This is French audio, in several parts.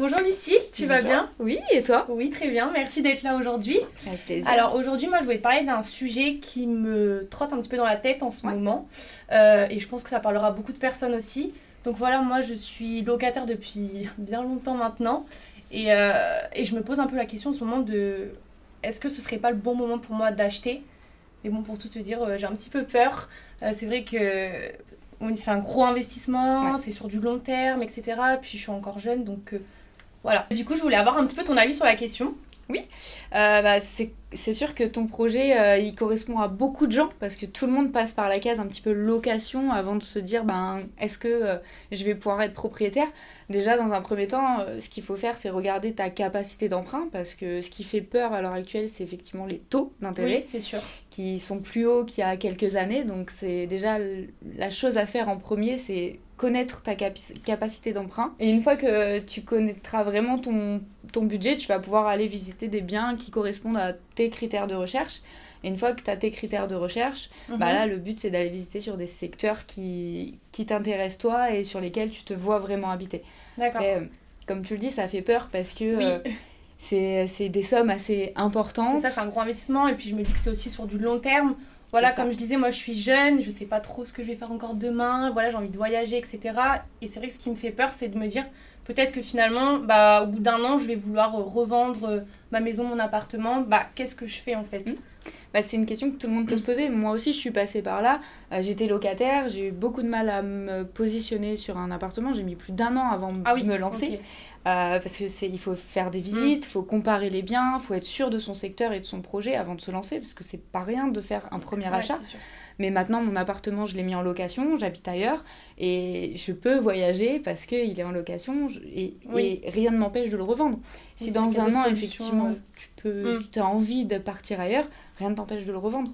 Bonjour Lucie, tu vas bien? Oui, et toi? Oui, très bien, merci d'être là aujourd'hui. Avec plaisir. Alors aujourd'hui, moi je voulais te parler d'un sujet qui me trotte un petit peu dans la tête en ce moment. Euh, et je pense que ça parlera à beaucoup de personnes aussi. Donc voilà, moi je suis locataire depuis bien longtemps maintenant. Et, euh, et je me pose un peu la question en ce moment de est-ce que ce serait pas le bon moment pour moi d'acheter? Mais bon, pour tout te dire, euh, j'ai un petit peu peur. C'est vrai que c'est un gros investissement, Ouais. c'est sur du long terme, etc. Puis je suis encore jeune, donc voilà. Du coup, je voulais avoir un petit peu ton avis sur la question. Euh, bah, c'est sûr que ton projet, euh, il correspond à beaucoup de gens parce que tout le monde passe par la case un petit peu location avant de se dire, ben, est-ce que euh, je vais pouvoir être propriétaire? Déjà, dans un premier temps, ce qu'il faut faire, c'est regarder ta capacité d'emprunt parce que ce qui fait peur à l'heure actuelle, c'est effectivement les taux d'intérêt. Oui, c'est sûr. qui sont plus hauts qu'il y a quelques années. Donc c'est déjà la chose à faire en premier, c'est connaître ta capacité d'emprunt. Et une fois que tu connaîtras vraiment ton, ton budget, tu vas pouvoir aller visiter des biens qui correspondent à tes critères de recherche. Et une fois que tu as tes critères de recherche, bah Mhm. là, le but, c'est d'aller visiter sur des secteurs qui, qui t'intéressent toi et sur lesquels tu te vois vraiment habiter. D'accord. Euh, comme tu le dis, ça fait peur parce que Oui. euh, c'est c'est des sommes assez C'est importantes. ça, c'est un gros investissement. Et puis je me dis que c'est aussi sur du long terme. Voilà, comme je disais, moi je suis jeune, je sais pas trop ce que je vais faire encore demain. Voilà, j'ai envie de voyager, etc. Et c'est vrai que ce qui me fait peur, c'est de me dire peut-être que finalement, bah, au bout d'un an, je vais vouloir revendre euh, ma maison, mon appartement. Bah, qu'est-ce que je fais en fait? Mm. Bah, c'est une question que tout le monde peut se poser. Moi aussi, je suis passée par là. Euh, J'étais locataire, j'ai eu beaucoup de mal à me positionner sur un appartement. J'ai mis plus d'un an avant Ah oui, de me lancer. Euh, parce que c'est, il faut faire des visites, il faut comparer les biens, il faut être sûr de son secteur et de son projet avant de se lancer, parce que c'est pas rien de faire un premier Ouais, achat. Mais maintenant, mon appartement, je l'ai mis en location, j'habite ailleurs, et je peux voyager parce qu'il est en location, je- et, Oui. et rien ne m'empêche de le revendre. Si dans un an, effectivement, tu peux, Mm. tu as envie de partir ailleurs, rien ne t'empêche de le revendre.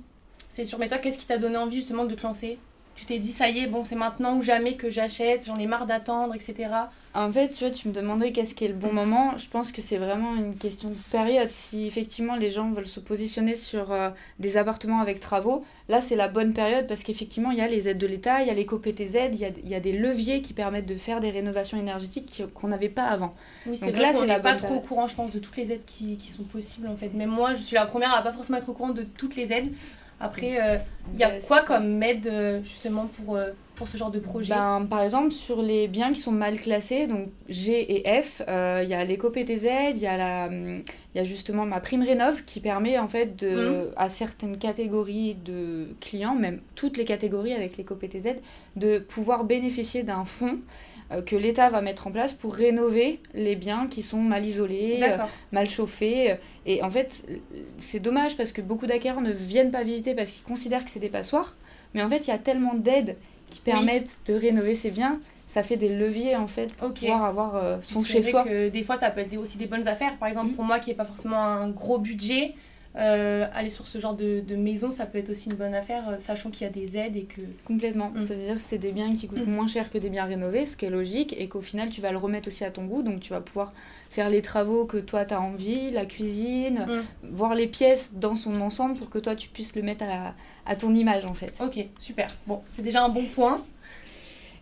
C'est sûr. Mais toi, qu'est-ce qui t'a donné envie justement de te lancer? Tu t'es dit, ça y est, bon, c'est maintenant ou jamais que j'achète, j'en ai marre d'attendre, etc. En fait, tu vois, tu me demandais qu'est-ce qui est le bon moment. Je pense que c'est vraiment une question de période. Si effectivement les gens veulent se positionner sur euh, des appartements avec travaux, là c'est la bonne période parce qu'effectivement il y a les aides de l'État, il y a l'éco-PTZ, il y y a des leviers qui permettent de faire des rénovations énergétiques qu'on n'avait pas avant. Oui, c'est Donc vrai là, qu'on c'est n'est pas trop au courant, je pense, de toutes les aides qui, qui sont possibles en fait. Même moi, je suis la première à pas forcément être au courant de toutes les aides. Après, euh, il y a quoi comme aide euh, justement pour, euh, pour ce genre de projet? Ben, par exemple, sur les biens qui sont mal classés, donc G et F, euh, il y a l'éco-PTZ, il y, a la, hum, il y a justement ma prime rénov qui permet en fait de, Mhm. à certaines catégories de clients, même toutes les catégories avec l'éco-PTZ, de pouvoir bénéficier d'un fonds que l'État va mettre en place pour rénover les biens qui sont mal isolés, euh, mal chauffés. Et en fait, c'est dommage parce que beaucoup d'acquéreurs ne viennent pas visiter parce qu'ils considèrent que c'est des passoires. Mais en fait, il y a tellement d'aides qui permettent de rénover ces biens. Ça fait des leviers en fait pour pouvoir avoir euh, son C'est chez vrai soi. que des fois, ça peut être aussi des bonnes affaires. Par exemple, Mhm. pour moi qui n'ai pas forcément un gros budget, euh, aller sur ce genre de, de maison, ça peut être aussi une bonne affaire, euh, sachant qu'il y a des aides et que. Complètement. Mm. Ça veut dire que c'est des biens qui coûtent Mm. moins cher que des biens rénovés, ce qui est logique, et qu'au final, tu vas le remettre aussi à ton goût. Donc, tu vas pouvoir faire les travaux que toi, tu as envie, la cuisine, Mm. voir les pièces dans son ensemble pour que toi, tu puisses le mettre à, à ton image, en fait. Ok, super. Bon, c'est déjà un bon point.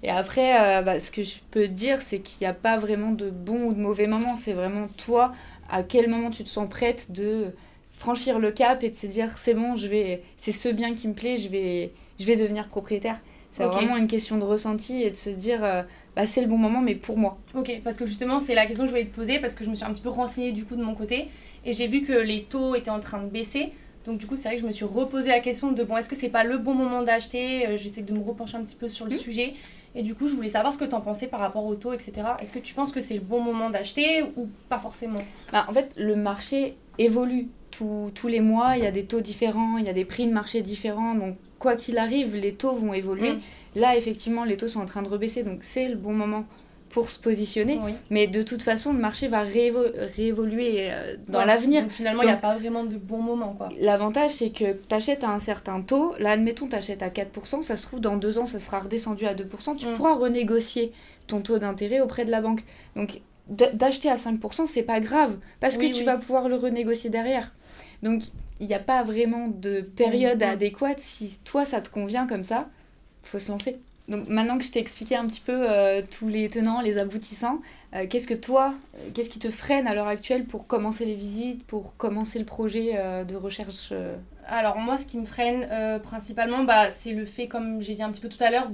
Et après, euh, bah, ce que je peux dire, c'est qu'il n'y a pas vraiment de bon ou de mauvais moment. C'est vraiment toi, à quel moment tu te sens prête de franchir le cap et de se dire c'est bon, je vais, c'est ce bien qui me plaît, je vais, je vais devenir propriétaire. C'est Ok. vraiment une question de ressenti et de se dire euh, bah, c'est le bon moment, mais pour moi. Ok, parce que justement, c'est la question que je voulais te poser, parce que je me suis un petit peu renseignée du coup de mon côté, et j'ai vu que les taux étaient en train de baisser. Donc du coup, c'est vrai que je me suis reposé la question de bon, est-ce que c'est pas le bon moment d'acheter? Euh, J'essaie de me repencher un petit peu sur le Mhm. sujet. Et du coup, je voulais savoir ce que tu en pensais par rapport aux taux, etc. Est-ce que tu penses que c'est le bon moment d'acheter ou pas forcément? Bah, en fait, le marché évolue Tous- tous les mois. Il y a des taux différents, il y a des prix de marché différents. Donc, quoi qu'il arrive, les taux vont évoluer. Mm. Là, effectivement, les taux sont en train de rebaisser. Donc, c'est le bon moment pour se positionner. Oui. Mais de toute façon, le marché va réévo- réévoluer euh, dans Ouais. l'avenir. Finalement, il n'y a pas vraiment de bon moment, quoi. L'avantage, c'est que tu achètes à un certain taux. Là, admettons, tu achètes à 4%. Ça se trouve, dans deux ans, ça sera redescendu à 2%. Tu Mm. pourras renégocier ton taux d'intérêt auprès de la banque. Donc, d'acheter à 5%, c'est pas grave. Parce Oui, que tu oui. vas pouvoir le renégocier derrière. Donc, il n'y a pas vraiment de période Mm. adéquate. Si toi, ça te convient comme ça, faut se lancer. Donc maintenant que je t'ai expliqué un petit peu euh, tous les tenants, les aboutissants, euh, qu'est-ce que toi, euh, qu'est-ce qui te freine à l'heure actuelle pour commencer les visites, pour commencer le projet de recherche Alors moi, ce qui me freine principalement, bah, c'est le fait, comme j'ai dit un petit peu tout à l'heure,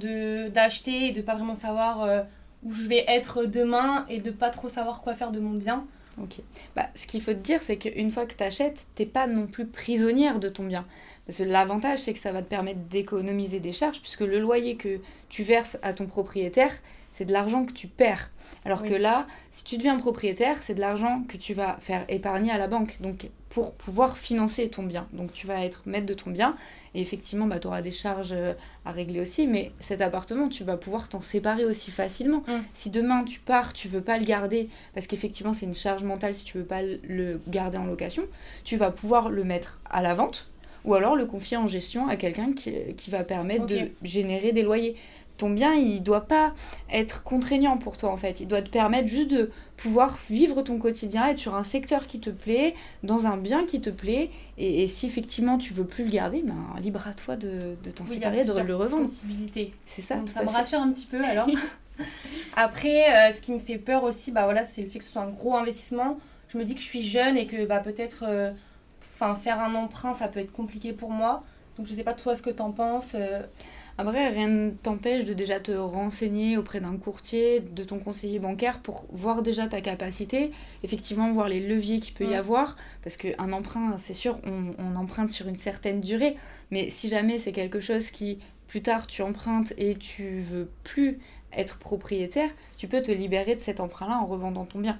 d'acheter et de pas vraiment savoir où je vais être demain et de pas trop savoir quoi faire de mon bien. Ok. Bah, ce qu'il faut te dire, c'est qu'une fois que tu achètes, t'es pas non plus prisonnière de ton bien. Parce que l'avantage, c'est que ça va te permettre d'économiser des charges, puisque le loyer que tu verses à ton propriétaire, c'est de l'argent que tu perds. Alors que là, si tu deviens propriétaire, c'est de l'argent que tu vas faire épargner à la banque. Donc pour pouvoir financer ton bien. Donc tu vas être maître de ton bien. Et effectivement, bah, tu auras des charges euh, à régler aussi. Mais cet appartement, tu vas pouvoir t'en séparer aussi facilement. Mm. Si demain tu pars, tu veux pas le garder, parce qu'effectivement c'est une charge mentale si tu veux pas le garder en location, tu vas pouvoir le mettre à la vente ou alors le confier en gestion à quelqu'un qui, qui, va permettre de générer des loyers. Ton bien, il doit pas être contraignant pour toi en fait. Il doit te permettre juste de pouvoir vivre ton quotidien, être sur un secteur qui te plaît, dans un bien qui te plaît. Et, si effectivement tu veux plus le garder, ben, libre à toi de, de t'en séparer, de le revendre. C'est ça. ça me rassure un petit peu alors. Après, euh, ce qui me fait peur aussi, bah voilà, c'est le fait que ce soit un gros investissement. Je me dis que je suis jeune et que bah peut-être euh, Enfin, faire un emprunt, ça peut être compliqué pour moi. Donc, je sais pas toi ce que t'en penses. Euh. Après, rien ne t'empêche de déjà te renseigner auprès d'un courtier, de ton conseiller bancaire pour voir déjà ta capacité, effectivement voir les leviers qu'il peut y avoir, parce qu'un emprunt, c'est sûr, on, on, emprunte sur une certaine durée, mais si jamais c'est quelque chose qui, plus tard, tu empruntes et tu veux plus être propriétaire, tu peux te libérer de cet emprunt-là en revendant ton bien.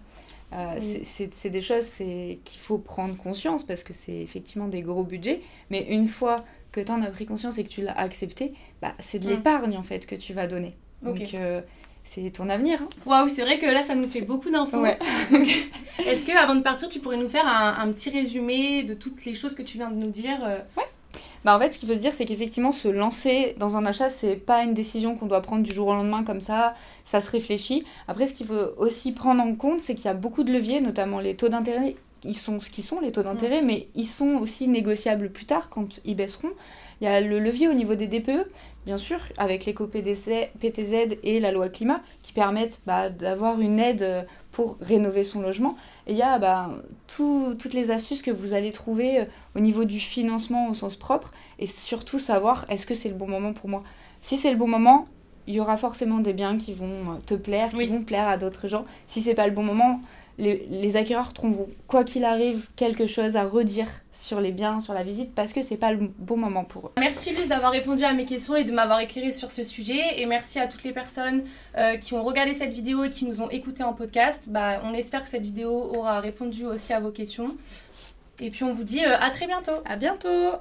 Euh, c'est des choses qu'il faut prendre conscience parce que c'est effectivement des gros budgets. Mais une fois que tu en as pris conscience et que tu l'as accepté, bah, c'est de l'épargne en fait que tu vas donner. Donc euh, c'est ton avenir. Hein. Waouh, c'est vrai que là ça nous fait beaucoup d'infos. Est-ce que avant de partir, tu pourrais nous faire un, un, petit résumé de toutes les choses que tu viens de nous dire euh? Ouais. Bah en fait, ce qu'il faut se dire, c'est qu'effectivement, se lancer dans un achat, c'est pas une décision qu'on doit prendre du jour au lendemain comme ça, ça se réfléchit. Après, ce qu'il faut aussi prendre en compte, c'est qu'il y a beaucoup de leviers, notamment les taux d'intérêt. Ils sont ce qu'ils sont, les taux d'intérêt, mm. mais ils sont aussi négociables plus tard quand ils baisseront. Il y a le levier au niveau des DPE, bien sûr, avec l'éco-PTZ et la loi climat, qui permettent bah, d'avoir une aide pour rénover son logement. Et il y a bah, toutes les astuces que vous allez trouver euh, au niveau du financement au sens propre et surtout savoir est-ce que c'est le bon moment pour moi. Si c'est le bon moment, il y aura forcément des biens qui vont euh, te plaire, qui vont plaire à d'autres gens. Si c'est pas le bon moment, les, acquéreurs trouveront, quoi qu'il arrive, quelque chose à redire sur les biens, sur la visite, parce que c'est pas le bon moment pour eux. Merci Luce d'avoir répondu à mes questions et de m'avoir éclairé sur ce sujet. Et merci à toutes les personnes euh, qui ont regardé cette vidéo et qui nous ont écouté en podcast. Bah, on espère que cette vidéo aura répondu aussi à vos questions. Et puis on vous dit euh, à très bientôt. À bientôt